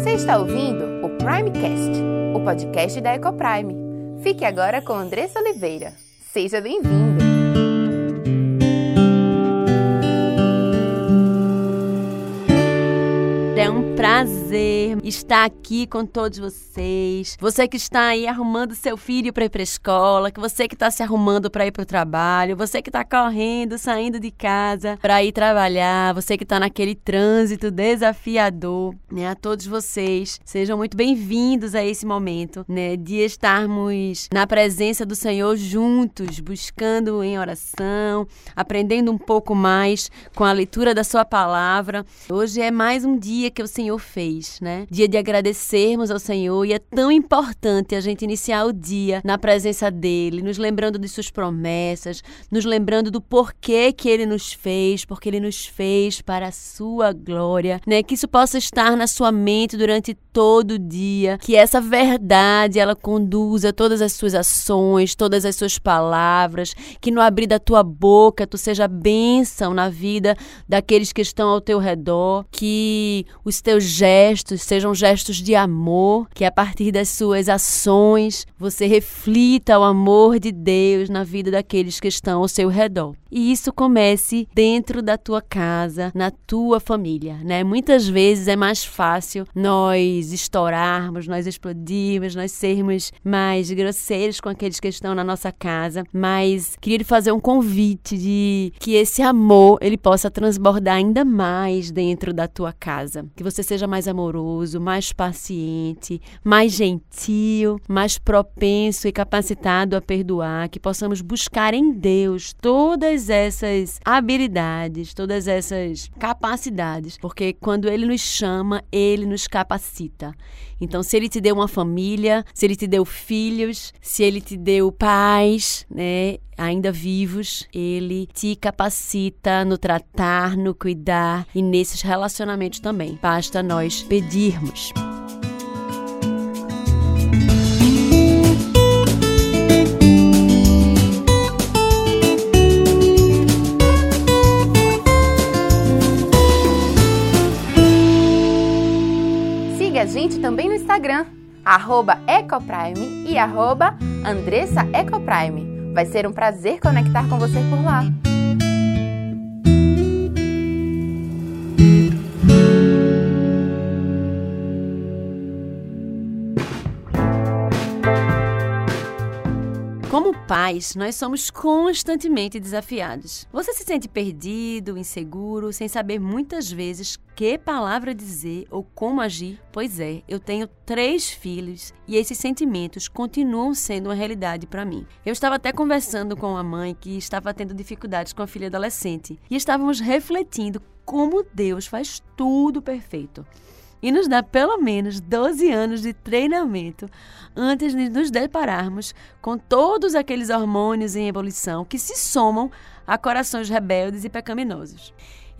Você está ouvindo o Primecast, o podcast da Ecoprime. Fique agora com Andressa Oliveira. Seja bem-vindo! É um prazer estar aqui com todos vocês. Você que está aí arrumando seu filho para ir para escola, que você que está se arrumando para ir para o trabalho, você que está correndo, saindo de casa para ir trabalhar, você que está naquele trânsito desafiador, né? A todos vocês, sejam muito bem-vindos a esse momento, né? De estarmos na presença do Senhor juntos, buscando em oração, aprendendo um pouco mais com a leitura da Sua palavra. Hoje é mais um dia que o Senhor fez, né? Dia de agradecermos ao Senhor e é tão importante a gente iniciar o dia na presença dele, nos lembrando de suas promessas, nos lembrando do porquê que ele nos fez, porque ele nos fez para a sua glória, né? Que isso possa estar na sua mente durante todo o dia, que essa verdade ela conduza todas as suas ações, todas as suas palavras, que no abrir da tua boca tu seja bênção na vida daqueles que estão ao teu redor, que os teus gestos sejam gestos de amor, que a partir das suas ações você reflita o amor de Deus na vida daqueles que estão ao seu redor. E isso comece dentro da tua casa, na tua família, né? Muitas vezes é mais fácil nós estourarmos, nós explodirmos, nós sermos mais grosseiros com aqueles que estão na nossa casa, mas queria fazer um convite de que esse amor ele possa transbordar ainda mais dentro da tua casa, que você seja mais amoroso, mais paciente, mais gentil, mais propenso e capacitado a perdoar, que possamos buscar em Deus todas essas habilidades, todas essas capacidades, porque quando ele nos chama, ele nos capacita. Então, se ele te deu uma família, se ele te deu filhos, se ele te deu pais, né, ainda vivos, ele te capacita no tratar, no cuidar e nesses relacionamentos também. Basta nós pedirmos. Gente também no Instagram, Ecoprime e arroba Andressa Ecoprime. Vai ser um prazer conectar com você por lá. Pais, nós somos constantemente desafiados. Você se sente perdido, inseguro, sem saber muitas vezes que palavra dizer ou como agir? Pois é, eu tenho três filhos e esses sentimentos continuam sendo uma realidade para mim. Eu estava até conversando com uma mãe que estava tendo dificuldades com a filha adolescente e estávamos refletindo como Deus faz tudo perfeito e nos dá pelo menos 12 anos de treinamento antes de nos depararmos com todos aqueles hormônios em ebulição que se somam a corações rebeldes e pecaminosos.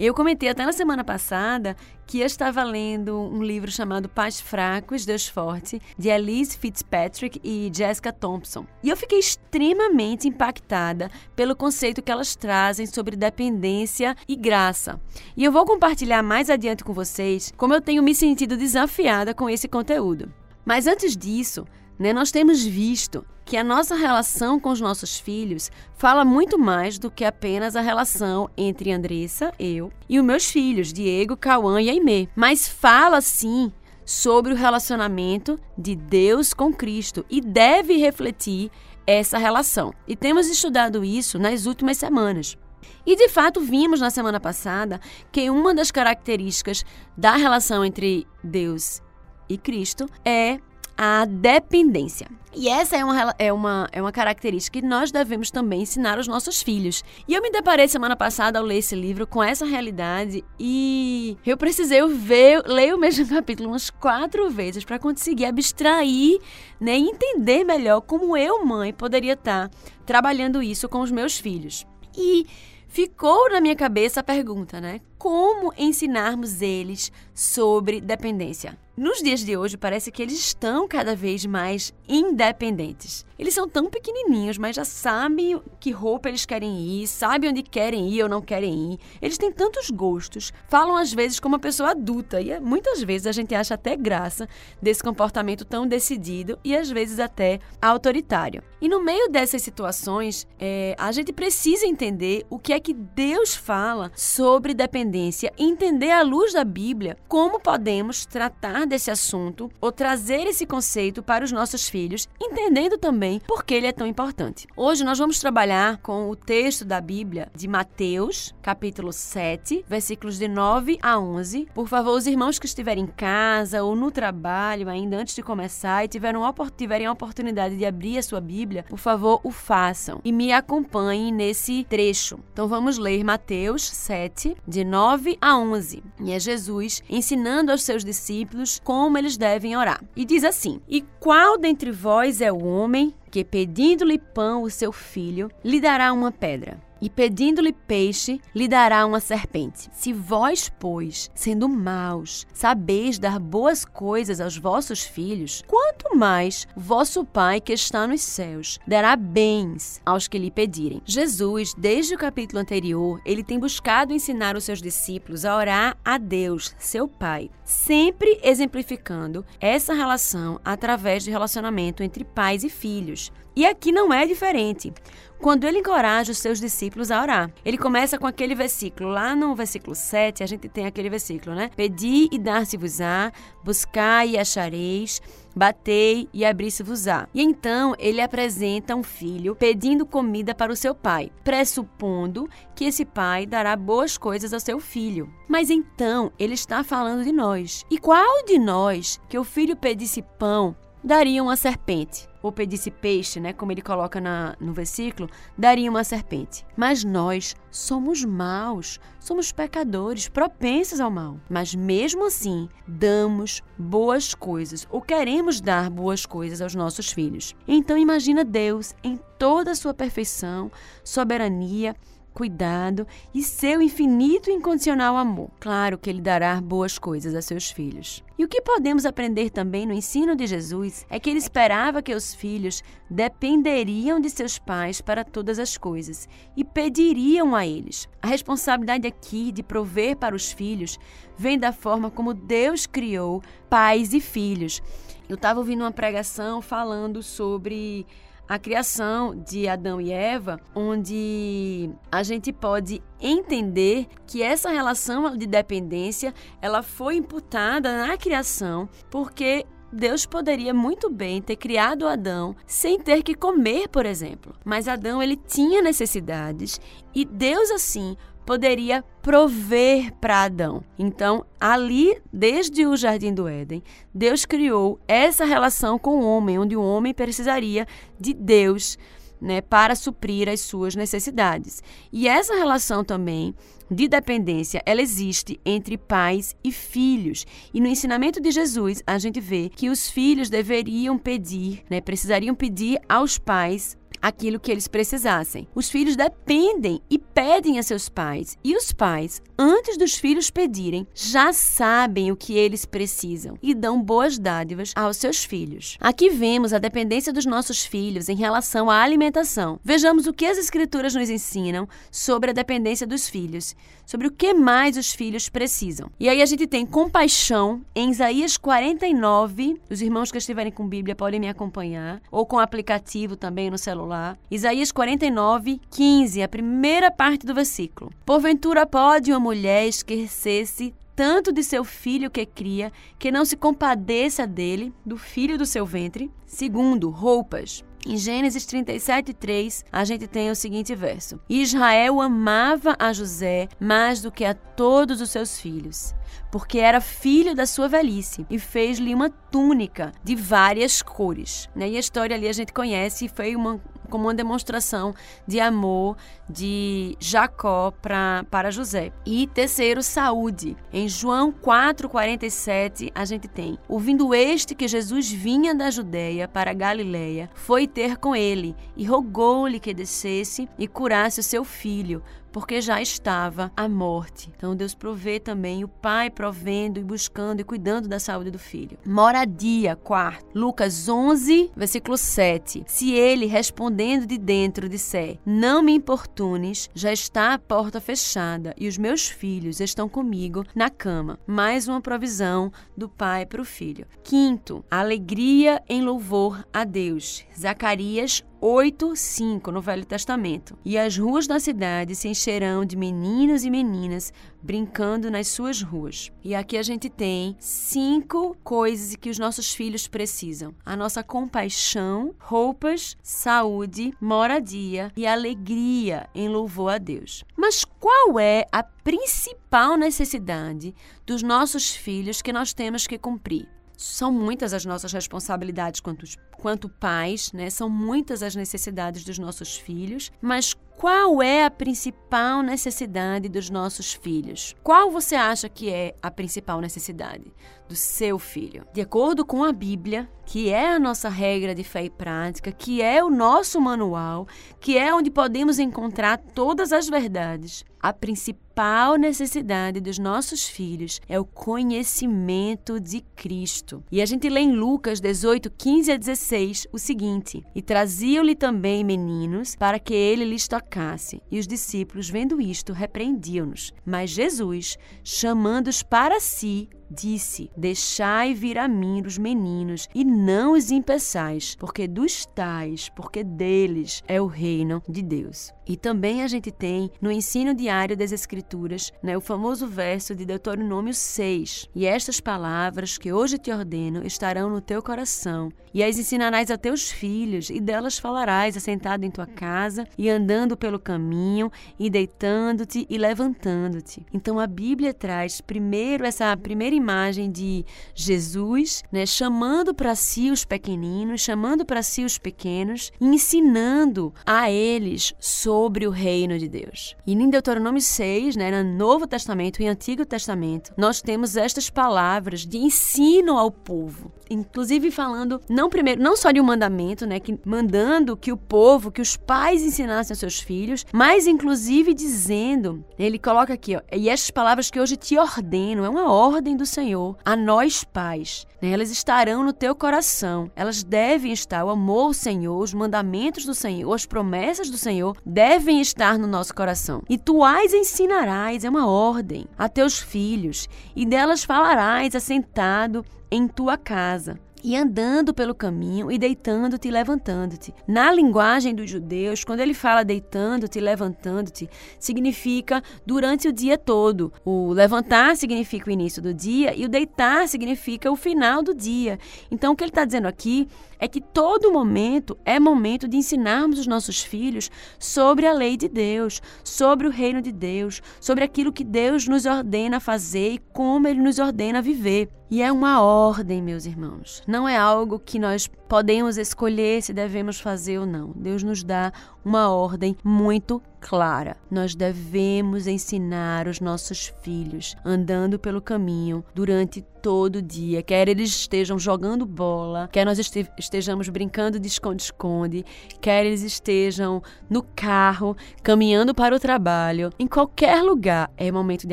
Eu comentei até na semana passada que eu estava lendo um livro chamado Pais Fracos, Deus Forte, de Elise Fitzpatrick e Jessica Thompson. E eu fiquei extremamente impactada pelo conceito que elas trazem sobre dependência e graça. E eu vou compartilhar mais adiante com vocês como eu tenho me sentido desafiada com esse conteúdo. Mas antes disso, né, nós temos visto que a nossa relação com os nossos filhos fala muito mais do que apenas a relação entre Andressa, eu, e os meus filhos, Diego, Cauã e Aimee. Mas fala sim sobre o relacionamento de Deus com Cristo e deve refletir essa relação. E temos estudado isso nas últimas semanas. E de fato vimos na semana passada que uma das características da relação entre Deus e Cristo é a dependência. E essa é uma, é, uma, é uma característica que nós devemos também ensinar aos nossos filhos. E eu me deparei semana passada ao ler esse livro com essa realidade e eu precisei ver, ler o mesmo capítulo umas quatro vezes para conseguir abstrair né, e entender melhor como eu, mãe, poderia estar trabalhando isso com os meus filhos. E ficou na minha cabeça a pergunta, né? Como ensinarmos eles sobre dependência. Nos dias de hoje, parece que eles estão cada vez mais independentes. Eles são tão pequenininhos, mas já sabem que roupa eles querem ir, sabem onde querem ir ou não querem ir. Eles têm tantos gostos, falam às vezes como uma pessoa adulta e é, muitas vezes a gente acha até graça desse comportamento tão decidido e às vezes até autoritário. E no meio dessas situações, é, a gente precisa entender o que é que Deus fala sobre dependência, entender à luz da Bíblia como podemos tratar desse assunto ou trazer esse conceito para os nossos filhos, entendendo também por que ele é tão importante. Hoje nós vamos trabalhar com o texto da Bíblia de Mateus, capítulo 7, versículos de 9 a 11. Por favor, os irmãos que estiverem em casa ou no trabalho ainda antes de começar e tiveram, tiverem a oportunidade de abrir a sua Bíblia, por favor, o façam e me acompanhem nesse trecho. Então vamos ler Mateus 7, de 9 a 11. E é Jesus ensinando aos seus discípulos como eles devem orar. E diz assim: E qual dentre vós é o homem que, pedindo-lhe pão o seu filho, lhe dará uma pedra? E pedindo-lhe peixe, lhe dará uma serpente. Se vós, pois, sendo maus, sabeis dar boas coisas aos vossos filhos, quanto mais vosso Pai que está nos céus dará bens aos que lhe pedirem. Jesus, desde o capítulo anterior, ele tem buscado ensinar os seus discípulos a orar a Deus, seu Pai, sempre exemplificando essa relação através de relacionamento entre pais e filhos. E aqui não é diferente quando ele encoraja os seus discípulos a orar. Ele começa com aquele versículo, lá no versículo 7, a gente tem aquele versículo, né? Pedi e dar-se-vos-á, buscai e achareis, batei e abri-se-vos-á. E então ele apresenta um filho pedindo comida para o seu pai, pressupondo que esse pai dará boas coisas ao seu filho. Mas então ele está falando de nós. E qual de nós que o filho pedisse pão daria uma serpente? Ou pedisse peixe, né, como ele coloca na, no versículo, daria uma serpente. Mas nós somos maus, somos pecadores, propensos ao mal. Mas mesmo assim, damos boas coisas ou queremos dar boas coisas aos nossos filhos. Então imagina Deus em toda a sua perfeição, soberania, cuidado e seu infinito e incondicional amor. Claro que ele dará boas coisas a seus filhos. E o que podemos aprender também no ensino de Jesus é que ele esperava que os filhos dependeriam de seus pais para todas as coisas e pediriam a eles. A responsabilidade aqui de prover para os filhos vem da forma como Deus criou pais e filhos. Eu estava ouvindo uma pregação falando sobre a criação de Adão e Eva, onde a gente pode entender que essa relação de dependência ela foi imputada na criação porque Deus poderia muito bem ter criado Adão sem ter que comer, por exemplo. Mas Adão ele tinha necessidades e Deus assim poderia prover para Adão. Então, ali, desde o jardim do Éden, Deus criou essa relação com o homem, onde o homem precisaria de Deus. Né, para suprir as suas necessidades. E essa relação também de dependência, ela existe entre pais e filhos. E no ensinamento de Jesus, a gente vê que os filhos deveriam pedir, né, precisariam pedir aos pais aquilo que eles precisassem. Os filhos dependem e pedem a seus pais, e os pais, antes dos filhos pedirem, já sabem o que eles precisam e dão boas dádivas aos seus filhos. Aqui vemos a dependência dos nossos filhos em relação à alimentação. Vejamos o que as escrituras nos ensinam sobre a dependência dos filhos, sobre o que mais os filhos precisam. E aí a gente tem compaixão em Isaías 49. Os irmãos que estiverem com Bíblia podem me acompanhar, ou com aplicativo também no celular lá. Isaías 49, 15, a primeira parte do versículo. Porventura pode uma mulher esquecer-se tanto de seu filho que cria, que não se compadeça dele, do filho do seu ventre. Segundo, roupas. Em Gênesis 37, 3, a gente tem o seguinte verso: Israel amava a José mais do que a todos os seus filhos, porque era filho da sua velhice, e fez-lhe uma túnica de várias cores. Né? E a história ali a gente conhece, foi uma, como uma demonstração de amor de Jacó para José. E terceiro, saúde. Em João 4,47, a gente tem: Ouvindo este que Jesus vinha da Judéia para Galiléia, foi ter com ele e rogou-lhe que descesse e curasse o seu filho, porque já estava a morte. Então Deus provê também o pai provendo e buscando e cuidando da saúde do filho. Moradia, quarto. Lucas 11, versículo 7. Se ele respondendo de dentro disser: Não me importunes, já está a porta fechada e os meus filhos estão comigo na cama. Mais uma provisão do pai para o filho. Quinto, alegria em louvor a Deus. Zacarias 8, 5 no Velho Testamento. E as ruas da cidade se encherão de meninos e meninas brincando nas suas ruas. E aqui a gente tem cinco coisas que os nossos filhos precisam: a nossa compaixão, roupas, saúde, moradia e alegria em louvor a Deus. Mas qual é a principal necessidade dos nossos filhos que nós temos que cumprir? São muitas as nossas responsabilidades quanto, quanto pais, né? São muitas as necessidades dos nossos filhos, mas qual é a principal necessidade dos nossos filhos? Qual você acha que é a principal necessidade do seu filho? De acordo com a Bíblia, que é a nossa regra de fé e prática, que é o nosso manual, que é onde podemos encontrar todas as verdades, a principal necessidade dos nossos filhos é o conhecimento de Cristo. E a gente lê em Lucas 18, 15 a 16 o seguinte: E traziam-lhe também meninos para que ele lhes tocasse. E os discípulos, vendo isto, repreendiam-nos. Mas Jesus, chamando-os para si, disse: Deixai vir a mim os meninos, e não os impeçais, porque dos tais, porque deles é o reino de Deus. E também a gente tem no ensino diário das Escrituras, né, o famoso verso de Deuteronômio 6. E estas palavras que hoje te ordeno estarão no teu coração, e as ensinarás a teus filhos, e delas falarás assentado em tua casa, e andando pelo caminho, e deitando-te e levantando-te. Então a Bíblia traz primeiro essa primeira imagem de Jesus, né, chamando para si os pequeninos, chamando para si os pequenos, ensinando a eles sobre o reino de Deus. E em Deuteronômio 6, né, no Novo Testamento e Antigo Testamento, nós temos estas palavras de ensino ao povo, inclusive falando não primeiro, não só de um mandamento, né, que mandando que o povo, que os pais ensinassem aos seus filhos, mas inclusive dizendo, ele coloca aqui, ó, e estas palavras que hoje te ordeno, é uma ordem do Senhor a nós pais. Né? Elas estarão no teu coração. Elas devem estar. O amor ao Senhor, os mandamentos do Senhor, as promessas do Senhor devem estar no nosso coração. E tu as ensinarás, é uma ordem, a teus filhos, e delas falarás assentado em tua casa e andando pelo caminho e deitando-te e levantando-te. Na linguagem dos judeus, quando ele fala deitando-te e levantando-te, significa durante o dia todo. O levantar significa o início do dia e o deitar significa o final do dia. Então, o que ele está dizendo aqui é que todo momento é momento de ensinarmos os nossos filhos sobre a lei de Deus, sobre o reino de Deus, sobre aquilo que Deus nos ordena fazer e como ele nos ordena viver. E é uma ordem, meus irmãos. Não é algo que nós podemos escolher se devemos fazer ou não. Deus nos dá uma ordem muito clara. Nós devemos ensinar os nossos filhos andando pelo caminho durante todo o dia, quer eles estejam jogando bola, quer nós estejamos brincando de esconde-esconde, quer eles estejam no carro, caminhando para o trabalho, em qualquer lugar é momento de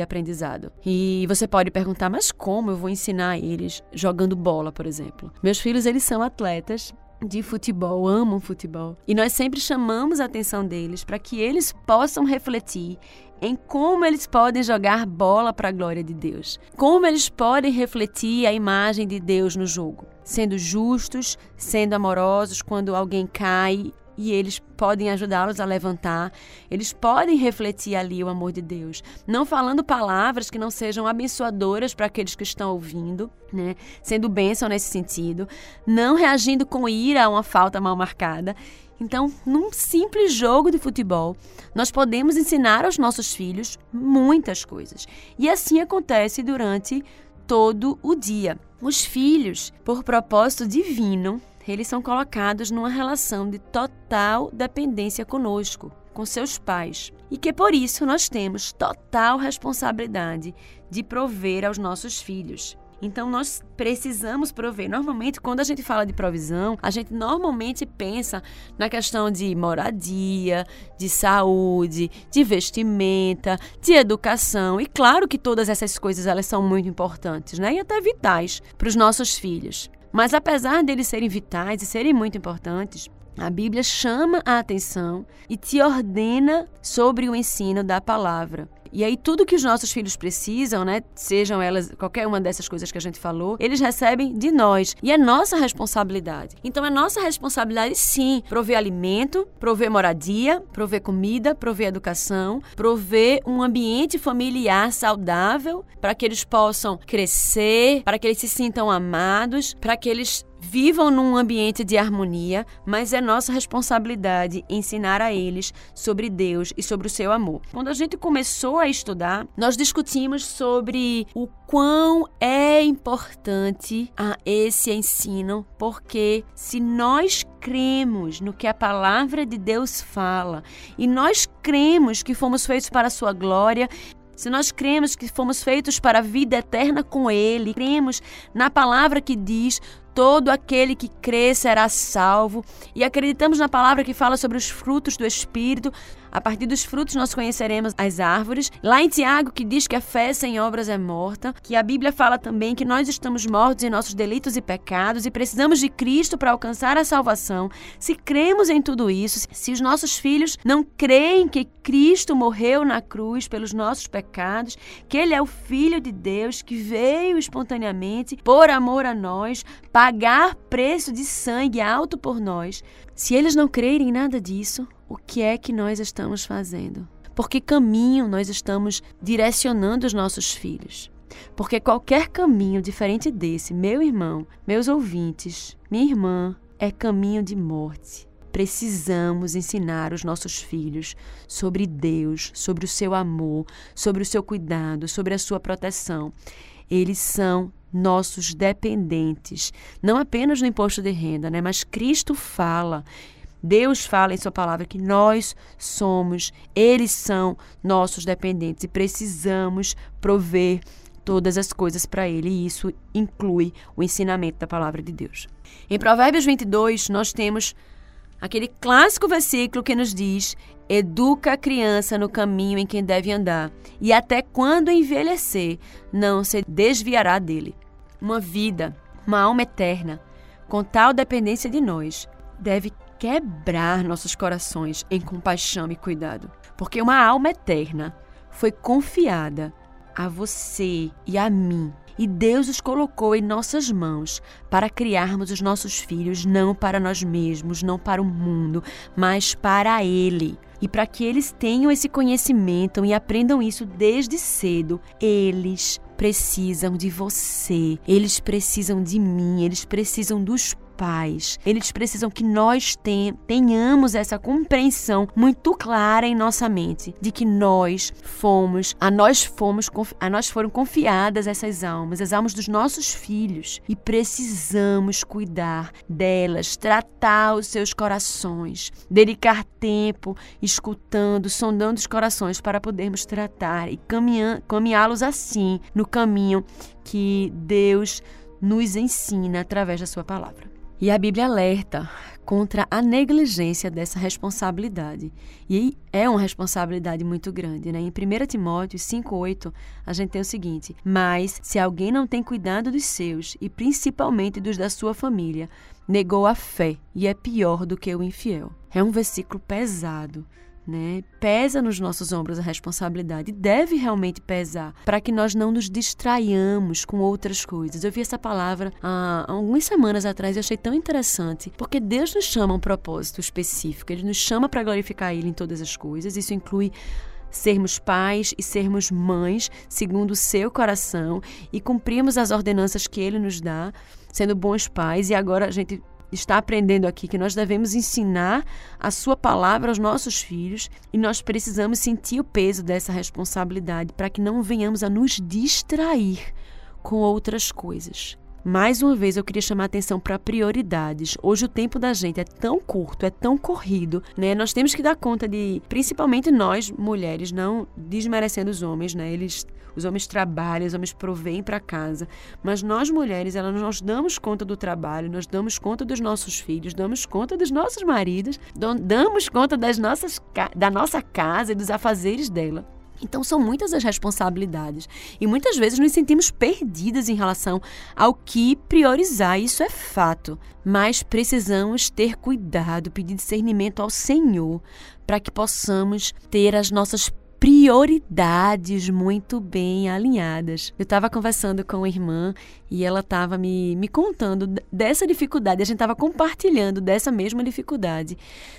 aprendizado. E você pode perguntar, mas como eu vou ensinar eles jogando bola, por exemplo? Meus filhos, eles são atletas de futebol, amam futebol. E nós sempre chamamos a atenção deles para que eles possam refletir em como eles podem jogar bola para a glória de Deus. Como eles podem refletir a imagem de Deus no jogo, sendo justos, sendo amorosos quando alguém cai e eles podem ajudá-los a levantar, eles podem refletir ali o amor de Deus, não falando palavras que não sejam abençoadoras para aqueles que estão ouvindo, né? Sendo bênção nesse sentido, não reagindo com ira a uma falta mal marcada. Então, num simples jogo de futebol, nós podemos ensinar aos nossos filhos muitas coisas. E assim acontece durante todo o dia. Os filhos, por propósito divino, eles são colocados numa relação de total dependência conosco, com seus pais, e que por isso nós temos total responsabilidade de prover aos nossos filhos. Então nós precisamos prover. Normalmente, quando a gente fala de provisão, a gente normalmente pensa na questão de moradia, de saúde, de vestimenta, de educação. E claro que todas essas coisas elas são muito importantes, né? E até vitais para os nossos filhos. Mas apesar deles serem vitais e serem muito importantes, a Bíblia chama a atenção e te ordena sobre o ensino da palavra. E aí tudo que os nossos filhos precisam, né, sejam elas qualquer uma dessas coisas que a gente falou, eles recebem de nós e é nossa responsabilidade. Então é nossa responsabilidade sim prover alimento, prover moradia, prover comida, prover educação, prover um ambiente familiar saudável para que eles possam crescer, para que eles se sintam amados, para que eles vivam num ambiente de harmonia, mas é nossa responsabilidade ensinar a eles sobre Deus e sobre o seu amor. Quando a gente começou a estudar, nós discutimos sobre o quão é importante esse ensino, porque se nós cremos no que a palavra de Deus fala e nós cremos que fomos feitos para a sua glória, se nós cremos que fomos feitos para a vida eterna com Ele, cremos na palavra que diz: todo aquele que crê será salvo, e acreditamos na palavra que fala sobre os frutos do Espírito, a partir dos frutos nós conheceremos as árvores. Lá em Tiago, que diz que a fé sem obras é morta, que a Bíblia fala também que nós estamos mortos em nossos delitos e pecados e precisamos de Cristo para alcançar a salvação. Se cremos em tudo isso, se os nossos filhos não creem que Cristo morreu na cruz pelos nossos pecados, que Ele é o Filho de Deus que veio espontaneamente por amor a nós, pagar preço de sangue alto por nós, se eles não crerem em nada disso, o que é que nós estamos fazendo? Por que caminho nós estamos direcionando os nossos filhos? Porque qualquer caminho diferente desse, meu irmão, meus ouvintes, minha irmã, é caminho de morte. Precisamos ensinar os nossos filhos sobre Deus, sobre o seu amor, sobre o seu cuidado, sobre a sua proteção. Eles são nossos dependentes, não apenas no imposto de renda, né? Mas Cristo fala Deus fala em Sua palavra que nós somos, eles são nossos dependentes e precisamos prover todas as coisas para Ele, e isso inclui o ensinamento da palavra de Deus. Em Provérbios 22, nós temos aquele clássico versículo que nos diz: Educa a criança no caminho em que deve andar, e até quando envelhecer, não se desviará dele. Uma vida, uma alma eterna, com tal dependência de nós, deve quebrar nossos corações em compaixão e cuidado, porque uma alma eterna foi confiada a você e a mim. E Deus os colocou em nossas mãos para criarmos os nossos filhos não para nós mesmos, não para o mundo, mas para Ele. E para que eles tenham esse conhecimento e aprendam isso desde cedo, eles precisam de você, eles precisam de mim, eles precisam dos pais. Eles precisam que nós tenhamos essa compreensão muito clara em nossa mente de que nós fomos, a nós fomos, a nós foram confiadas essas almas, as almas dos nossos filhos e precisamos cuidar delas, tratar os seus corações, dedicar tempo escutando, sondando os corações para podermos tratar e caminhá-los assim no caminho que Deus nos ensina através da sua palavra. E a Bíblia alerta contra a negligência dessa responsabilidade. E é uma responsabilidade muito grande, né? Em 1 Timóteo 5:8, a gente tem o seguinte: "Mas se alguém não tem cuidado dos seus e principalmente dos da sua família, negou a fé e é pior do que o infiel." É um versículo pesado, né? Pesa nos nossos ombros a responsabilidade, deve realmente pesar, para que nós não nos distraiamos com outras coisas. Eu vi essa palavra há algumas semanas atrás e achei tão interessante, porque Deus nos chama a um propósito específico, Ele nos chama para glorificar Ele em todas as coisas, isso inclui sermos pais e sermos mães segundo o seu coração e cumprirmos as ordenanças que ele nos dá, sendo bons pais. E agora a gente está aprendendo aqui que nós devemos ensinar a sua palavra aos nossos filhos e nós precisamos sentir o peso dessa responsabilidade para que não venhamos a nos distrair com outras coisas. Mais uma vez eu queria chamar atenção para prioridades. Hoje o tempo da gente é tão curto, é tão corrido, né? Nós temos que dar conta de, principalmente nós mulheres, não desmerecendo os homens, né? Eles os homens trabalham, os homens provêm para casa, mas nós mulheres, nós damos conta do trabalho, nós damos conta dos nossos filhos, damos conta dos nossos maridos, damos conta das nossas da nossa casa e dos afazeres dela. Então são muitas as responsabilidades e muitas vezes nos sentimos perdidas em relação ao que priorizar, isso é fato. Mas precisamos ter cuidado, pedir discernimento ao Senhor para que possamos ter as nossas prioridades muito bem alinhadas. Eu estava conversando com uma irmã e ela estava me, me contando dessa dificuldade, a gente estava compartilhando dessa mesma dificuldade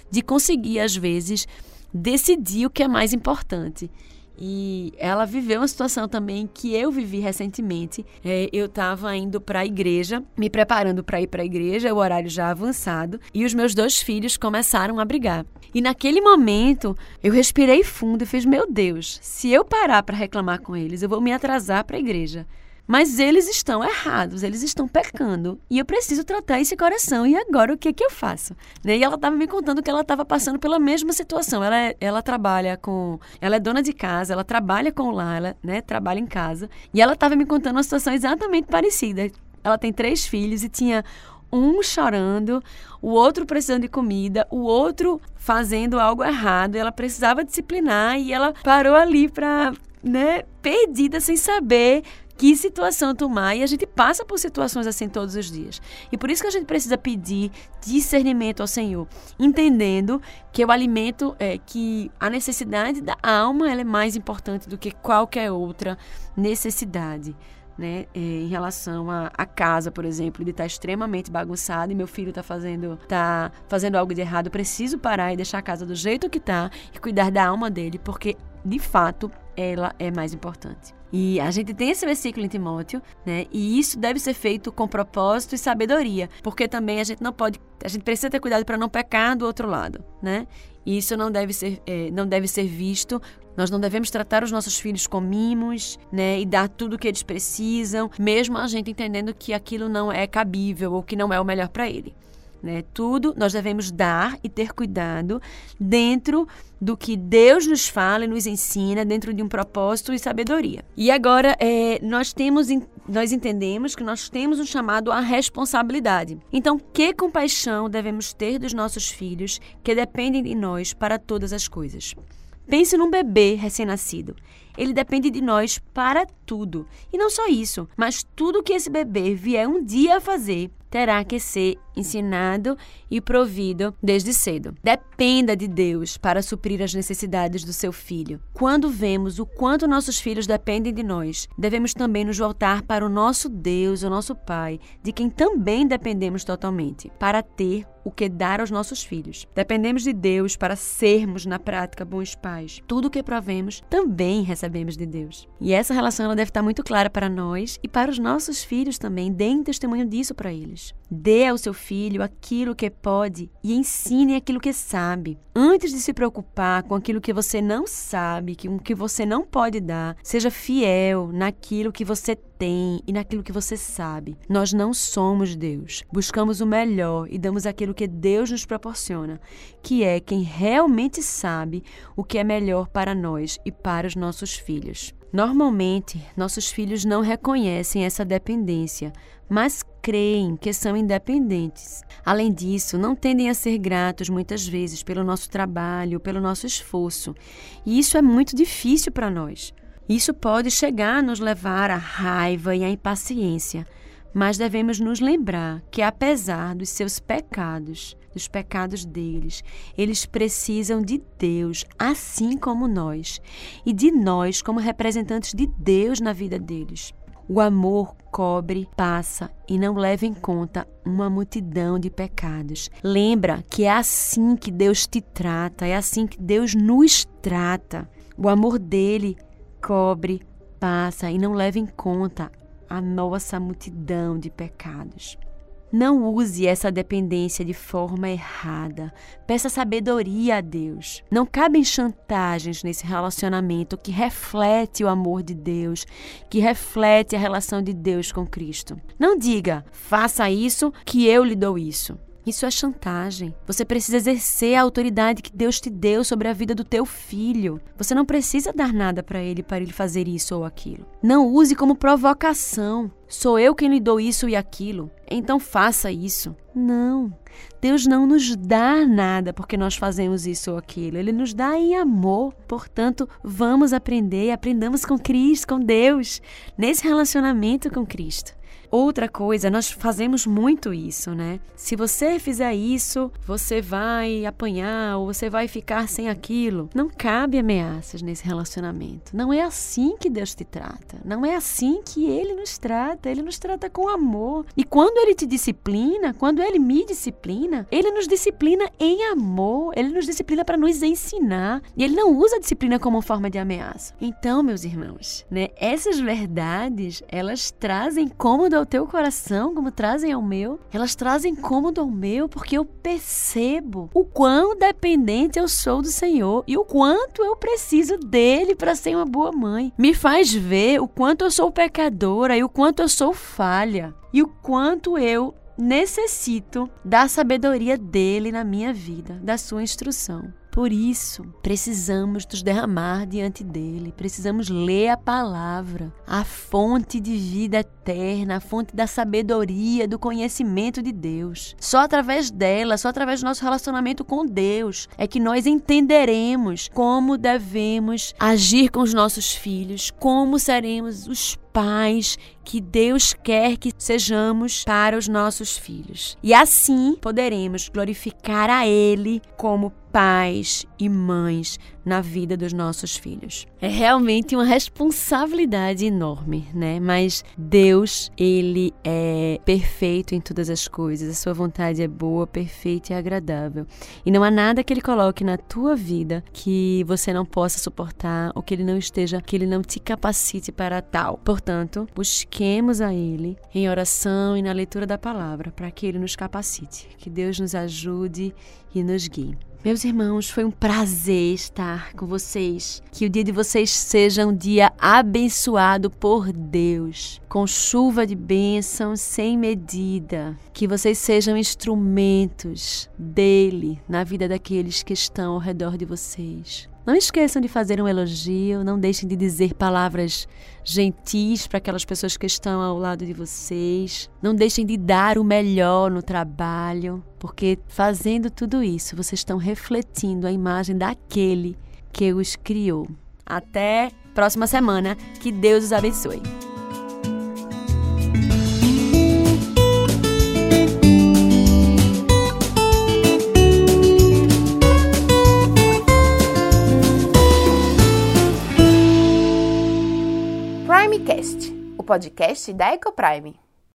de conseguir, às vezes, decidir o que é mais importante. E ela viveu uma situação também que eu vivi recentemente. É, eu estava indo para a igreja, me preparando para ir para a igreja, o horário já avançado, e os meus dois filhos começaram a brigar. E naquele momento, eu respirei fundo e fiz: Meu Deus, se eu parar para reclamar com eles, eu vou me atrasar para a igreja. Mas eles estão errados, eles estão pecando. E eu preciso tratar esse coração. E agora o que, que eu faço? Né? E ela estava me contando que ela estava passando pela mesma situação. Ela, é, ela trabalha com. Ela é dona de casa, ela trabalha com lá, ela né, trabalha em casa. E ela estava me contando uma situação exatamente parecida. Ela tem três filhos e tinha um chorando, o outro precisando de comida, o outro fazendo algo errado. Ela precisava disciplinar e ela parou ali para, né, perdida sem saber que situação tomar e a gente passa por situações assim todos os dias. E por isso que a gente precisa pedir discernimento ao Senhor, entendendo que o alimento é que a necessidade da alma ela é mais importante do que qualquer outra necessidade. Né, é, em relação à casa, por exemplo, de estar tá extremamente bagunçado e meu filho está fazendo, tá fazendo algo de errado, preciso parar e deixar a casa do jeito que está e cuidar da alma dele, porque de fato ela é mais importante. E a gente tem esse versículo em Timóteo, né? E isso deve ser feito com propósito e sabedoria, porque também a gente não pode, a gente precisa ter cuidado para não pecar do outro lado, né? E isso não deve ser, é, não deve ser visto. Nós não devemos tratar os nossos filhos com mimos, né? E dar tudo o que eles precisam, mesmo a gente entendendo que aquilo não é cabível ou que não é o melhor para ele. Né? Tudo nós devemos dar e ter cuidado dentro do que Deus nos fala e nos ensina, dentro de um propósito e sabedoria. E agora é, nós temos, nós entendemos que nós temos um chamado à responsabilidade. Então, que compaixão devemos ter dos nossos filhos que dependem de nós para todas as coisas? Pense num bebê recém-nascido. Ele depende de nós para tudo. E não só isso, mas tudo que esse bebê vier um dia a fazer terá que ser ensinado e provido desde cedo. Dependa de Deus para suprir as necessidades do seu filho. Quando vemos o quanto nossos filhos dependem de nós, devemos também nos voltar para o nosso Deus, o nosso Pai, de quem também dependemos totalmente, para ter o que dar aos nossos filhos. Dependemos de Deus para sermos, na prática, bons pais. Tudo o que provemos também recebemos de Deus. E essa relação ela deve estar muito clara para nós e para os nossos filhos também. Deem testemunho disso para eles. Dê ao seu filho aquilo que pode e ensine aquilo que sabe. Antes de se preocupar com aquilo que você não sabe, com o que você não pode dar, seja fiel naquilo que você tem e naquilo que você sabe. Nós não somos Deus. Buscamos o melhor e damos aquilo que Deus nos proporciona, que é quem realmente sabe o que é melhor para nós e para os nossos filhos. Normalmente, nossos filhos não reconhecem essa dependência, mas creem que são independentes. Além disso, não tendem a ser gratos muitas vezes pelo nosso trabalho, pelo nosso esforço. E isso é muito difícil para nós. Isso pode chegar a nos levar à raiva e à impaciência, mas devemos nos lembrar que, apesar dos seus pecados, dos pecados deles, eles precisam de Deus, assim como nós, e de nós como representantes de Deus na vida deles. O amor cobre, passa e não leva em conta uma multidão de pecados. Lembra que é assim que Deus te trata, é assim que Deus nos trata. O amor dele cobre, passa e não leva em conta a nossa multidão de pecados. Não use essa dependência de forma errada. Peça sabedoria a Deus. Não cabem chantagens nesse relacionamento que reflete o amor de Deus, que reflete a relação de Deus com Cristo. Não diga, faça isso que eu lhe dou isso. Isso é chantagem. Você precisa exercer a autoridade que Deus te deu sobre a vida do teu filho. Você não precisa dar nada para ele para ele fazer isso ou aquilo. Não use como provocação. Sou eu quem lhe dou isso e aquilo. Então faça isso. Não. Deus não nos dá nada porque nós fazemos isso ou aquilo. Ele nos dá em amor. Portanto, vamos aprender aprendamos com Cristo, com Deus, nesse relacionamento com Cristo. Outra coisa, nós fazemos muito isso, né? Se você fizer isso, você vai apanhar ou você vai ficar sem aquilo. Não cabe ameaças nesse relacionamento. Não é assim que Deus te trata. Não é assim que ele nos trata. Ele nos trata com amor. E quando ele te disciplina, quando ele me disciplina, ele nos disciplina em amor. Ele nos disciplina para nos ensinar. E ele não usa a disciplina como forma de ameaça. Então, meus irmãos, né? Essas verdades, elas trazem cômodo ao teu coração, como trazem ao meu, elas trazem cômodo ao meu, porque eu percebo o quão dependente eu sou do Senhor e o quanto eu preciso dele para ser uma boa mãe. Me faz ver o quanto eu sou pecadora e o quanto eu sou falha e o quanto eu necessito da sabedoria dele na minha vida, da sua instrução. Por isso, precisamos nos derramar diante dele, precisamos ler a palavra, a fonte de vida eterna, a fonte da sabedoria, do conhecimento de Deus. Só através dela, só através do nosso relacionamento com Deus, é que nós entenderemos como devemos agir com os nossos filhos, como seremos os pais que Deus quer que sejamos para os nossos filhos. E assim poderemos glorificar a Ele como pais e mães na vida dos nossos filhos. É realmente uma responsabilidade enorme, né? Mas Deus, ele é perfeito em todas as coisas. A sua vontade é boa, perfeita e agradável. E não há nada que ele coloque na tua vida que você não possa suportar ou que ele não esteja, que ele não te capacite para tal. Portanto, busquemos a ele em oração e na leitura da palavra para que ele nos capacite. Que Deus nos ajude e nos guie. Meus irmãos, foi um prazer estar com vocês. Que o dia de vocês seja um dia abençoado por Deus, com chuva de bênção sem medida. Que vocês sejam instrumentos dele na vida daqueles que estão ao redor de vocês. Não esqueçam de fazer um elogio, não deixem de dizer palavras gentis para aquelas pessoas que estão ao lado de vocês. Não deixem de dar o melhor no trabalho, porque fazendo tudo isso, vocês estão refletindo a imagem daquele que os criou. Até próxima semana, que Deus os abençoe. Primecast, o podcast da Ecoprime.